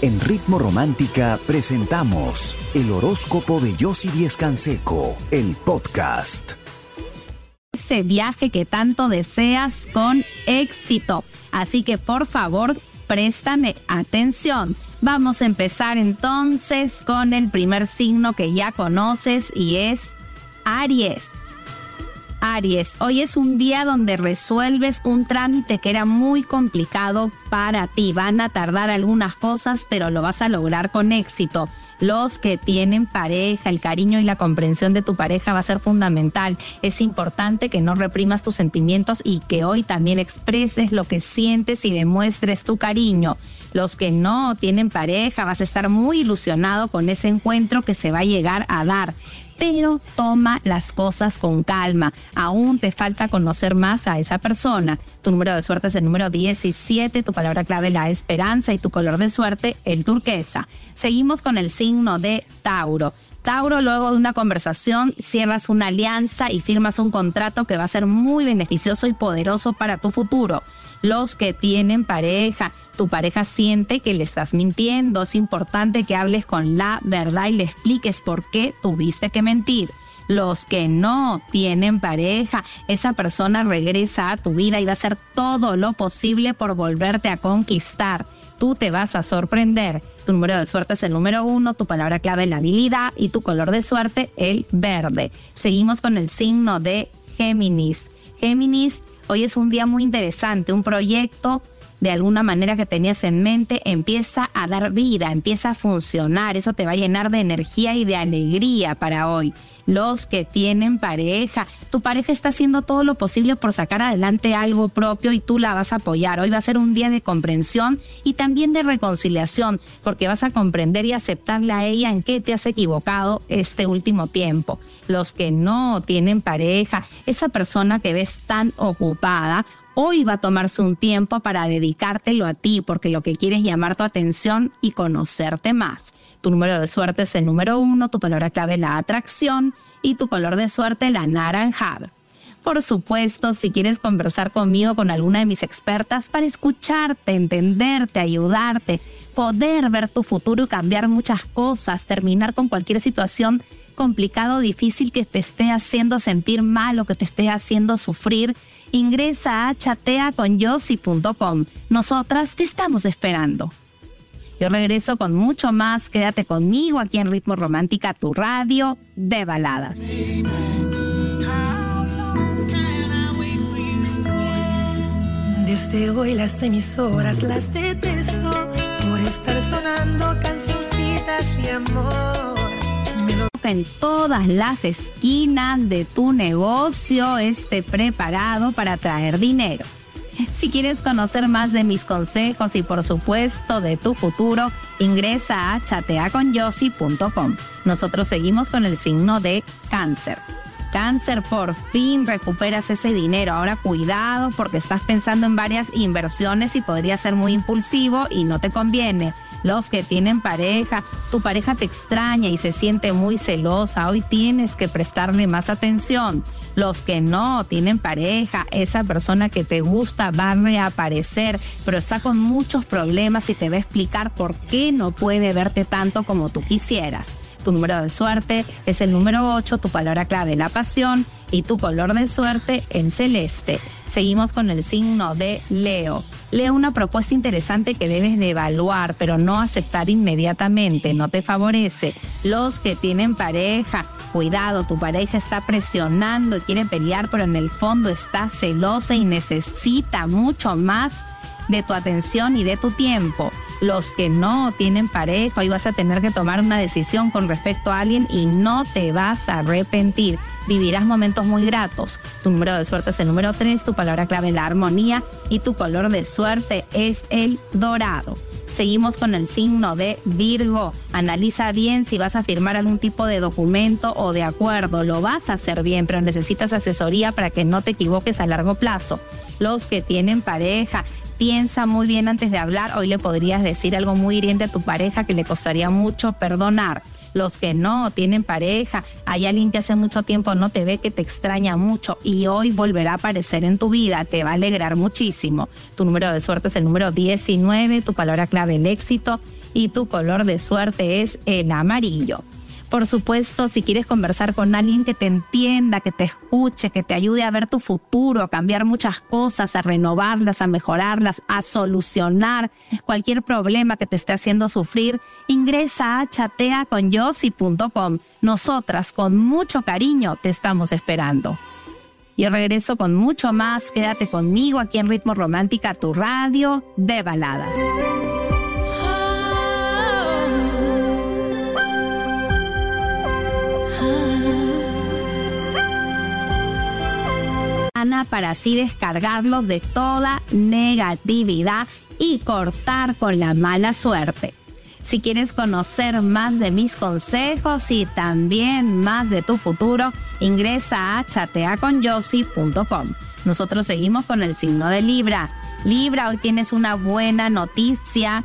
En Ritmo Romántica presentamos el horóscopo de Yossi Díez Canseco, el podcast. Ese viaje que tanto deseas con éxito. Así que por favor, préstame atención. Vamos a empezar entonces con el primer signo que ya conoces y es Aries. Aries, hoy es un día donde resuelves un trámite que era muy complicado para ti. Van a tardar algunas cosas, pero lo vas a lograr con éxito. Los que tienen pareja, el cariño y la comprensión de tu pareja va a ser fundamental. Es importante que no reprimas tus sentimientos y que hoy también expreses lo que sientes y demuestres tu cariño. Los que no tienen pareja, vas a estar muy ilusionado con ese encuentro que se va a llegar a dar pero toma las cosas con calma. Aún te falta conocer más a esa persona. Tu número de suerte es el número 17, tu palabra clave la esperanza y tu color de suerte el turquesa. Seguimos con el signo de Tauro. Tauro, luego de una conversación, cierras una alianza y firmas un contrato que va a ser muy beneficioso y poderoso para tu futuro. Los que tienen pareja, tu pareja siente que le estás mintiendo, es importante que hables con la verdad y le expliques por qué tuviste que mentir. Los que no tienen pareja, esa persona regresa a tu vida y va a hacer todo lo posible por volverte a conquistar. Tú te vas a sorprender. Tu número de suerte es el número uno, tu palabra clave la habilidad y tu color de suerte el verde. Seguimos con el signo de Géminis. Géminis, hoy es un día muy interesante, un proyecto de alguna manera que tenías en mente empieza a dar vida, empieza a funcionar, eso te va a llenar de energía y de alegría para hoy. Los que tienen pareja, tu pareja está haciendo todo lo posible por sacar adelante algo propio y tú la vas a apoyar. Hoy va a ser un día de comprensión y también de reconciliación, porque vas a comprender y aceptarle a ella en qué te has equivocado este último tiempo. Los que no tienen pareja, esa persona que ves tan ocupada, hoy va a tomarse un tiempo para dedicártelo a ti, porque lo que quieres es llamar tu atención y conocerte más. Tu número de suerte es el número uno, tu palabra clave la atracción y tu color de suerte la naranjada. Por supuesto, si quieres conversar conmigo con alguna de mis expertas para escucharte, entenderte, ayudarte, poder ver tu futuro y cambiar muchas cosas, terminar con cualquier situación complicada o difícil que te esté haciendo sentir mal o que te esté haciendo sufrir, ingresa a chateaconyossi.com. Nosotras te estamos esperando. Yo regreso con mucho más. Quédate conmigo aquí en Ritmo Romántica, tu radio de baladas. Desde hoy las emisoras las detesto por estar sonando cancioncitas de amor. En todas las esquinas de tu negocio esté preparado para traer dinero. Si quieres conocer más de mis consejos y por supuesto de tu futuro, ingresa a chateaconyossi.com. Nosotros seguimos con el signo de cáncer. Cáncer, por fin recuperas ese dinero. Ahora cuidado porque estás pensando en varias inversiones y podría ser muy impulsivo y no te conviene los que tienen pareja, tu pareja te extraña y se siente muy celosa, hoy tienes que prestarle más atención. Los que no tienen pareja, esa persona que te gusta va a reaparecer, pero está con muchos problemas y te va a explicar por qué no puede verte tanto como tú quisieras. Tu número de suerte es el número 8, tu palabra clave la pasión y tu color de suerte en celeste. Seguimos con el signo de Leo. Leo una propuesta interesante que debes de evaluar, pero no aceptar inmediatamente, no te favorece. Los que tienen pareja, cuidado, tu pareja está presionando y quiere pelear, pero en el fondo está celosa y necesita mucho más de tu atención y de tu tiempo. Los que no tienen pareja, hoy vas a tener que tomar una decisión con respecto a alguien y no te vas a arrepentir. Vivirás momentos muy gratos. Tu número de suerte es el número 3, tu palabra clave la armonía y tu color de suerte es el dorado. Seguimos con el signo de Virgo. Analiza bien si vas a firmar algún tipo de documento o de acuerdo. Lo vas a hacer bien, pero necesitas asesoría para que no te equivoques a largo plazo. Los que tienen pareja, piensa muy bien antes de hablar. Hoy le podrías decir algo muy hiriente a tu pareja que le costaría mucho perdonar. Los que no tienen pareja, hay alguien que hace mucho tiempo no te ve, que te extraña mucho y hoy volverá a aparecer en tu vida, te va a alegrar muchísimo. Tu número de suerte es el número 19, tu palabra clave el éxito y tu color de suerte es el amarillo. Por supuesto, si quieres conversar con alguien que te entienda, que te escuche, que te ayude a ver tu futuro, a cambiar muchas cosas, a renovarlas, a mejorarlas, a solucionar cualquier problema que te esté haciendo sufrir, ingresa a chateaconyossi.com. Nosotras, con mucho cariño, te estamos esperando. Y regreso con mucho más. Quédate conmigo aquí en Ritmo Romántica, tu radio de baladas. Para así descargarlos de toda negatividad y cortar con la mala suerte. Si quieres conocer más de mis consejos y también más de tu futuro, ingresa a chateaconyossi.com. Nosotros seguimos con el signo de Libra. Libra, hoy tienes una buena noticia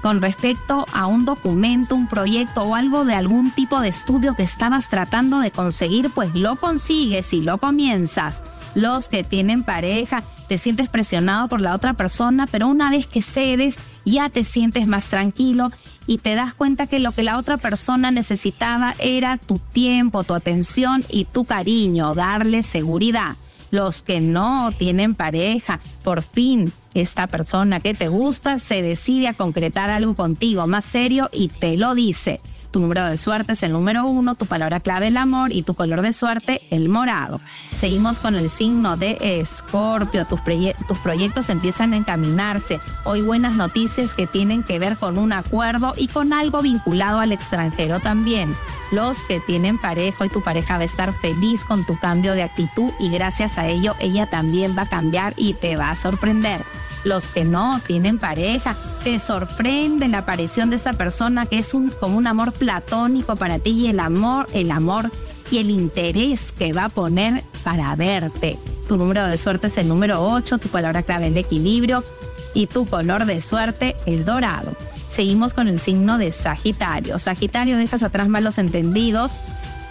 con respecto a un documento, un proyecto o algo de algún tipo de estudio que estabas tratando de conseguir, pues lo consigues y lo comienzas los que tienen pareja, te sientes presionado por la otra persona, pero una vez que cedes, ya te sientes más tranquilo y te das cuenta que lo que la otra persona necesitaba era tu tiempo, tu atención y tu cariño, darle seguridad. Los que no tienen pareja, por fin esta persona que te gusta se decide a concretar algo contigo más serio y te lo dice. Tu número de suerte es el número uno, tu palabra clave el amor y tu color de suerte el morado. Seguimos con el signo de Escorpio. Tus, tus proyectos empiezan a encaminarse. Hoy buenas noticias que tienen que ver con un acuerdo y con algo vinculado al extranjero también. Los que tienen pareja y tu pareja va a estar feliz con tu cambio de actitud y gracias a ello ella también va a cambiar y te va a sorprender los que no tienen pareja. Te sorprende la aparición de esta persona que es un, como un amor platónico para ti y el amor, el amor y el interés que va a poner para verte. Tu número de suerte es el número 8, tu palabra clave el equilibrio y tu color de suerte el dorado. Seguimos con el signo de Sagitario. Sagitario, dejas atrás malos entendidos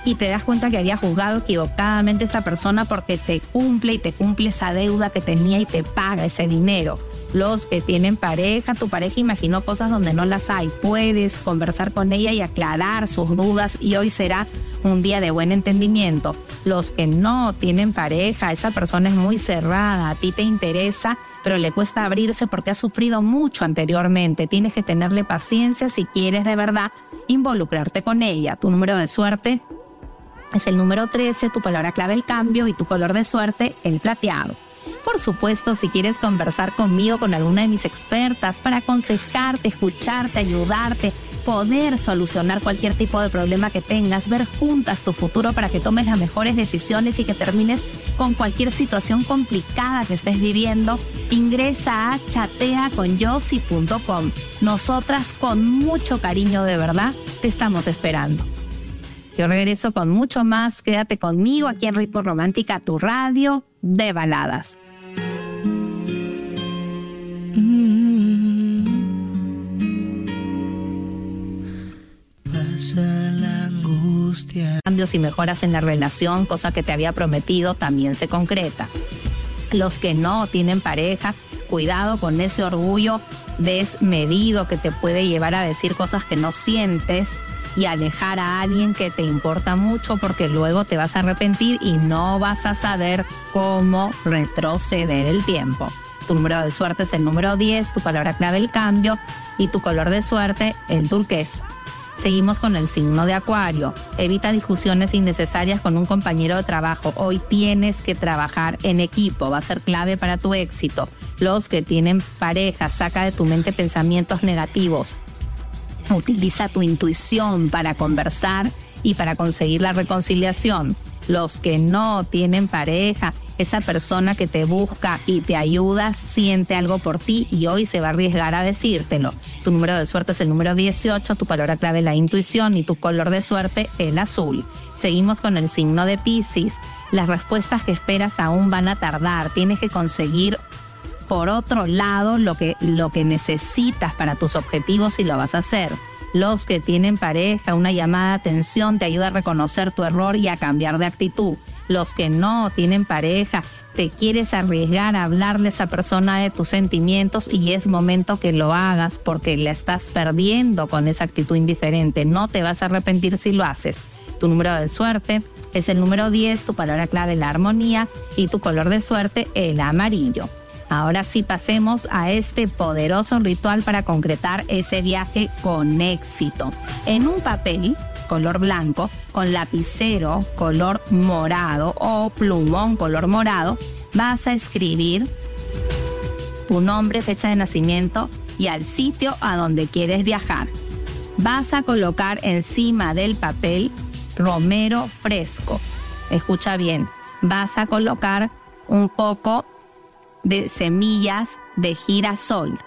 y te das cuenta que había juzgado equivocadamente a esta persona porque te cumple y te cumple esa deuda que tenía y te paga ese dinero. Los que tienen pareja, tu pareja imaginó cosas donde no las hay. Puedes conversar con ella y aclarar sus dudas y hoy será un día de buen entendimiento. Los que no tienen pareja, esa persona es muy cerrada, a ti te interesa, pero le cuesta abrirse porque ha sufrido mucho anteriormente. Tienes que tenerle paciencia si quieres de verdad involucrarte con ella. Tu número de suerte es el número 13, tu palabra clave el cambio y tu color de suerte el plateado. Por supuesto, si quieres conversar conmigo, con alguna de mis expertas, para aconsejarte, escucharte, ayudarte, poder solucionar cualquier tipo de problema que tengas, ver juntas tu futuro para que tomes las mejores decisiones y que termines con cualquier situación complicada que estés viviendo, ingresa a chateaconyossi.com. Nosotras con mucho cariño de verdad te estamos esperando. Yo regreso con mucho más. Quédate conmigo aquí en Ritmo Romántica, tu radio de baladas. Pasa la angustia. Cambios y mejoras en la relación, cosa que te había prometido, también se concreta. Los que no tienen pareja, cuidado con ese orgullo desmedido que te puede llevar a decir cosas que no sientes y alejar a alguien que te importa mucho porque luego te vas a arrepentir y no vas a saber cómo retroceder el tiempo. Tu número de suerte es el número 10, tu palabra clave el cambio y tu color de suerte el turquesa. Seguimos con el signo de Acuario. Evita discusiones innecesarias con un compañero de trabajo. Hoy tienes que trabajar en equipo. Va a ser clave para tu éxito. Los que tienen pareja, saca de tu mente pensamientos negativos. Utiliza tu intuición para conversar y para conseguir la reconciliación. Los que no tienen pareja, esa persona que te busca y te ayuda, siente algo por ti y hoy se va a arriesgar a decírtelo. Tu número de suerte es el número 18, tu palabra clave la intuición y tu color de suerte el azul. Seguimos con el signo de Pisces. Las respuestas que esperas aún van a tardar. Tienes que conseguir por otro lado lo que, lo que necesitas para tus objetivos y lo vas a hacer. Los que tienen pareja, una llamada de atención te ayuda a reconocer tu error y a cambiar de actitud. los que no tienen pareja, te quieres arriesgar a hablarle a esa persona de tus sentimientos y es momento que lo hagas porque la estás perdiendo con esa actitud indiferente. No te vas a arrepentir si lo haces. Tu número de suerte es el número 10, tu palabra clave la armonía y tu color de suerte el amarillo. Ahora sí pasemos a este poderoso ritual para concretar ese viaje con éxito. En un papel color blanco con lapicero color morado o plumón color morado, vas a escribir tu nombre, fecha de nacimiento y al sitio a donde quieres viajar. Vas a colocar encima del papel romero fresco. Escucha bien, vas a colocar un poco de semillas de girasol.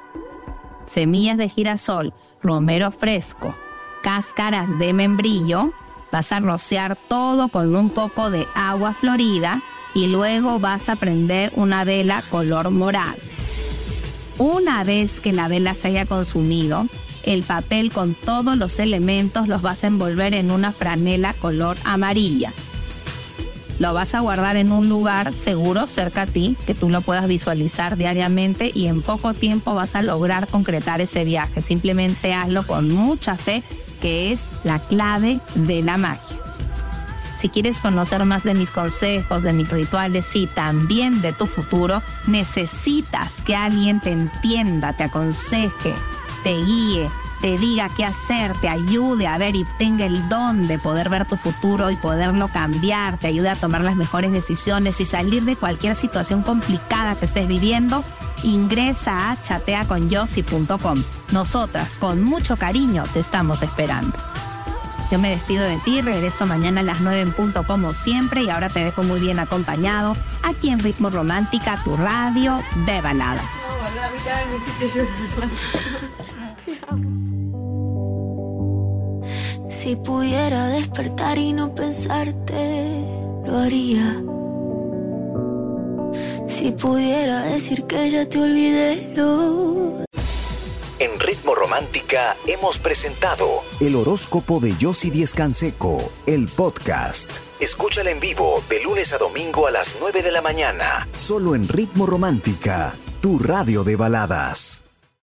Semillas de girasol, romero fresco, cáscaras de membrillo. Vas a rociar todo con un poco de agua florida y luego vas a prender una vela color morado. Una vez que la vela se haya consumido, el papel con todos los elementos los vas a envolver en una franela color amarilla. Lo vas a guardar en un lugar seguro cerca a ti, que tú lo puedas visualizar diariamente y en poco tiempo vas a lograr concretar ese viaje. Simplemente hazlo con mucha fe, que es la clave de la magia. Si quieres conocer más de mis consejos, de mis rituales y también de tu futuro, necesitas que alguien te entienda, te aconseje, te guíe, te diga qué hacer, te ayude a ver y tenga el don de poder ver tu futuro y poderlo cambiar, te ayude a tomar las mejores decisiones y salir de cualquier situación complicada que estés viviendo, ingresa a chateaconyossi.com. Nosotras, con mucho cariño, te estamos esperando. Yo me despido de ti, regreso mañana a las 9 en punto como siempre y ahora te dejo muy bien acompañado aquí en Ritmo Romántica, tu radio de baladas. Si pudiera despertar y no pensarte, lo haría. Si pudiera decir que ya te olvidé, lo... En Ritmo Romántica hemos presentado el horóscopo de Yossi Díez Canseco, el podcast. Escúchala en vivo de lunes a domingo a las 9 de la mañana, solo en Ritmo Romántica, tu radio de baladas.